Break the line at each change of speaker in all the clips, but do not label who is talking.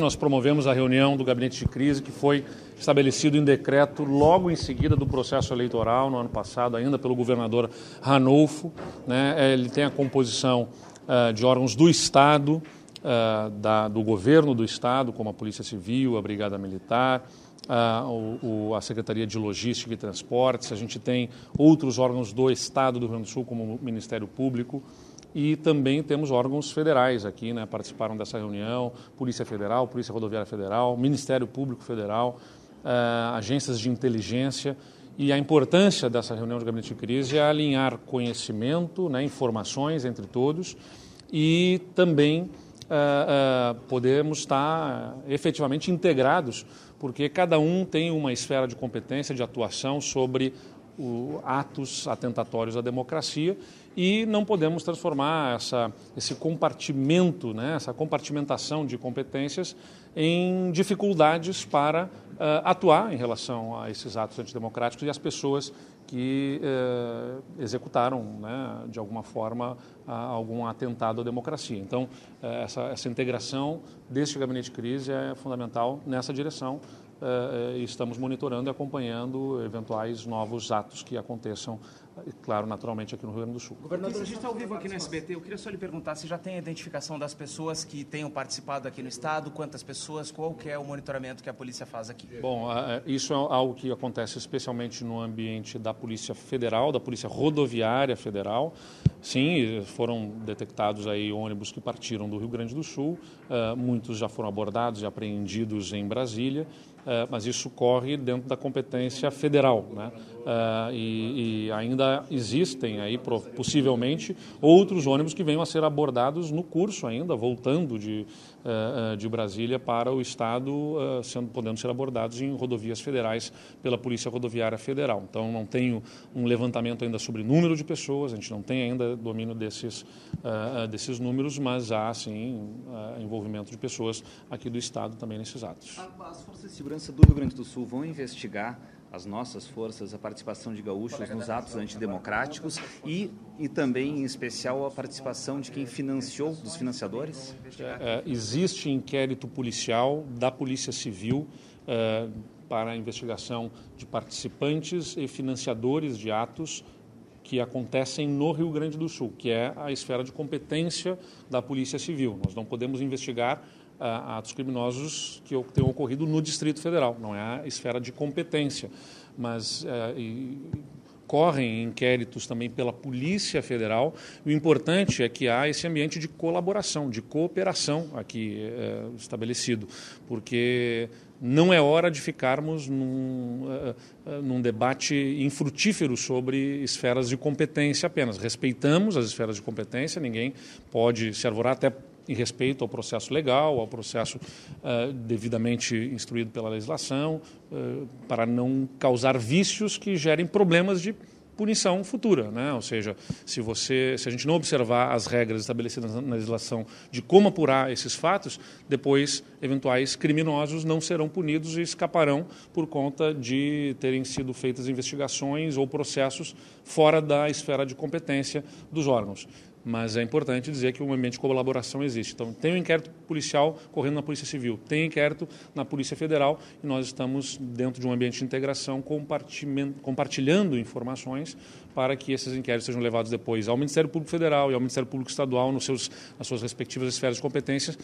Nós promovemos a reunião do gabinete de crise que foi estabelecido em decreto logo em seguida do processo eleitoral, no ano passado, ainda pelo governador Ranolfo. Né? Ele tem a composição uh, de órgãos do Estado, uh, da, do governo do Estado, como a Polícia Civil, a Brigada Militar, uh, o, a Secretaria de Logística e Transportes. A gente tem outros órgãos do Estado do Rio Grande do Sul, como o Ministério Público e também temos órgãos federais aqui, né, participaram dessa reunião, Polícia Federal, Polícia Rodoviária Federal, Ministério Público Federal, uh, agências de inteligência, e a importância dessa reunião de gabinete de crise é alinhar conhecimento, né, informações entre todos e também uh, uh, podemos estar efetivamente integrados, porque cada um tem uma esfera de competência, de atuação sobre o, atos atentatórios à democracia e não podemos transformar essa, esse compartimento, né, essa compartimentação de competências em dificuldades para uh, atuar em relação a esses atos antidemocráticos e as pessoas que uh, executaram, né, de alguma forma, uh, algum atentado à democracia. Então, eh, essa, essa integração deste gabinete de crise é fundamental nessa direção uh, estamos monitorando e acompanhando eventuais novos atos que aconteçam, claro, naturalmente aqui no Rio Grande do Sul.
Governador, a gente está ao vivo aqui no SBT. Eu queria só lhe perguntar se já tem a identificação das pessoas que tenham participado aqui no Estado, quantas pessoas, qual que é o monitoramento que a polícia faz aqui?
Bom, isso é algo que acontece especialmente no ambiente da Polícia Federal, da Polícia Rodoviária Federal. Sim, foram detectados aí ônibus que partiram do Rio Grande do Sul, muitos já foram abordados e apreendidos em Brasília. É, mas isso corre dentro da competência federal. Né? É, e, e, ainda existem aí, possivelmente, outros ônibus que venham a ser abordados no curso ainda, voltando de, é, de Brasília para o Estado, sendo, podendo ser abordados em rodovias federais pela Polícia Rodoviária Federal. Então, não tenho um levantamento ainda sobre número de pessoas, a gente não tem ainda domínio desses, desses números, mas há, sim, envolvimento de pessoas aqui do Estado também nesses atos.
As forças de Segurança do Rio Grande do Sul vão investigar as nossas forças, a participação de gaúchos nos atos antidemocráticos e, e também, em especial, a participação de quem financiou, dos financiadores?
É, é, existe inquérito policial da Polícia Civil é, para a investigação de participantes e financiadores de atos que acontecem no Rio Grande do Sul, que é a esfera de competência da Polícia Civil. Nós não podemos investigar atos criminosos que tenham ocorrido no Distrito Federal, não é a esfera de competência, mas é, e, correm inquéritos também pela Polícia Federal. O importante é que há esse ambiente de colaboração, de cooperação aqui é, estabelecido, porque não é hora de ficarmos num, uh, num debate infrutífero sobre esferas de competência apenas. Respeitamos as esferas de competência, ninguém pode se arvorar, até em respeito ao processo legal, ao processo uh, devidamente instruído pela legislação, uh, para não causar vícios que gerem problemas de punição futura, né? Ou seja, se você, se a gente não observar as regras estabelecidas na legislação de como apurar esses fatos, depois eventuais criminosos não serão punidos e escaparão por conta de terem sido feitas investigações ou processos fora da esfera de competência dos órgãos mas é importante dizer que um ambiente de colaboração existe. Então, tem um inquérito policial correndo na Polícia Civil, tem inquérito na Polícia Federal e nós estamos dentro de um ambiente de integração compartilhando informações para que esses inquéritos sejam levados depois ao Ministério Público Federal e ao Ministério Público Estadual nos seus, nas suas respectivas esferas de competências,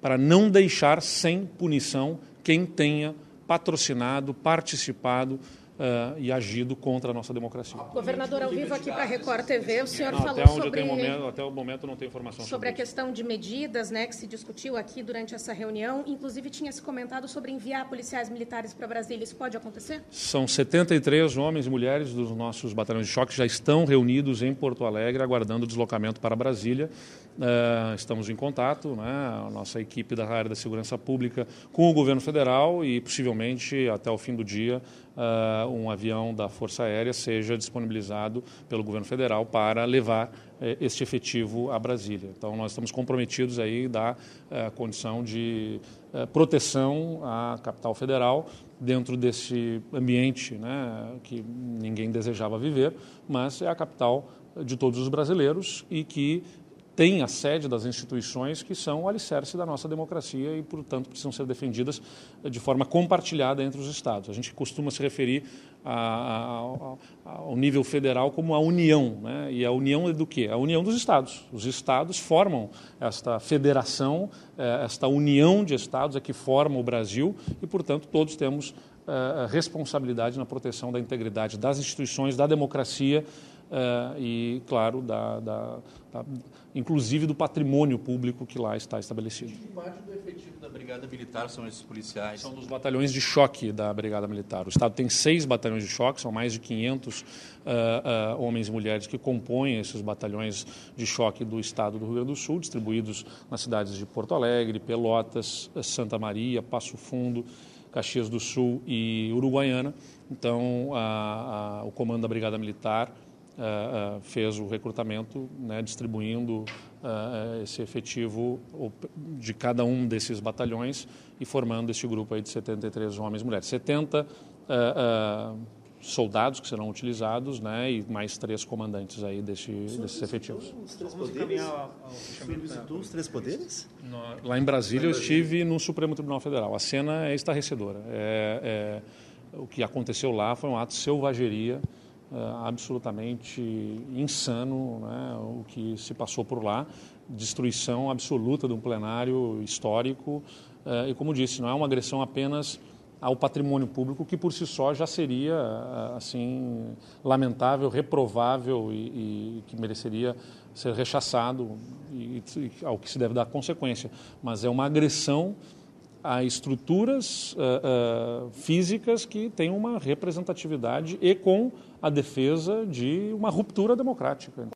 para não deixar sem punição quem tenha patrocinado, participado uh, e agido contra a nossa democracia.
Governador, ao vivo aqui para a Record TV, o senhor não, falou
até
sobre...
Momento, até o momento não tem informação
sobre, sobre a questão de medidas né, que se discutiu aqui durante essa reunião. Inclusive, tinha se comentado sobre enviar policiais militares para Brasília. Isso pode acontecer?
São 73 homens e mulheres dos nossos batalhões de choque que já estão reunidos em Porto Alegre, aguardando o deslocamento para Brasília. Uh, estamos em contato, né, a nossa equipe da área da segurança pública com o governo federal e possivelmente até o fim do dia uh, um avião da Força Aérea seja disponibilizado pelo governo federal para levar uh, este efetivo a Brasília. Então, nós estamos comprometidos aí da uh, condição de eh, proteção à capital federal dentro desse ambiente né, que ninguém desejava viver, mas é a capital de todos os brasileiros e que tem a sede das instituições que são o alicerce da nossa democracia e, portanto, precisam ser defendidas de forma compartilhada entre os Estados. A gente costuma se referir a, a, ao nível federal como a União. Né? E a União é do quê? A União dos Estados. Os Estados formam esta federação, eh, esta união de Estados é que forma o Brasil e, portanto, todos temos eh, responsabilidade na proteção da integridade das instituições, da democracia e, claro, da, da, da, inclusive do patrimônio público que lá está estabelecido.
Que parte do efetivo da Brigada Militar são esses policiais?
São dos batalhões de choque da Brigada Militar. O Estado tem seis batalhões de choque, são mais de 500 uh, uh, homens e mulheres que compõem esses batalhões de choque do Estado do Rio Grande do Sul, distribuídos nas cidades de Porto Alegre, Pelotas, Santa Maria, Passo Fundo, Caxias do Sul e Uruguaiana. Então, a, a, o comando da Brigada Militar uh, fez o recrutamento, né, distribuindo uh, esse efetivo de cada um desses batalhões e formando este grupo aí de 73 homens e mulheres. 70 soldados que serão utilizados, né, e mais três comandantes aí desse, desses efetivos.
Os três poderes? visitou os três poderes?
Lá em Brasília eu estive no Supremo Tribunal Federal. A cena é estarrecedora. É, é, o que aconteceu lá foi um ato de selvageria absolutamente insano né, o que se passou por lá, destruição absoluta de um plenário histórico. Uh, e, como disse, não é uma agressão apenas ao patrimônio público que por si só já seria assim lamentável, reprovável e, e que mereceria ser rechaçado e, e, ao que se deve dar consequência, mas é uma agressão a estruturas uh, uh, físicas que têm uma representatividade e com a defesa de uma ruptura democrática.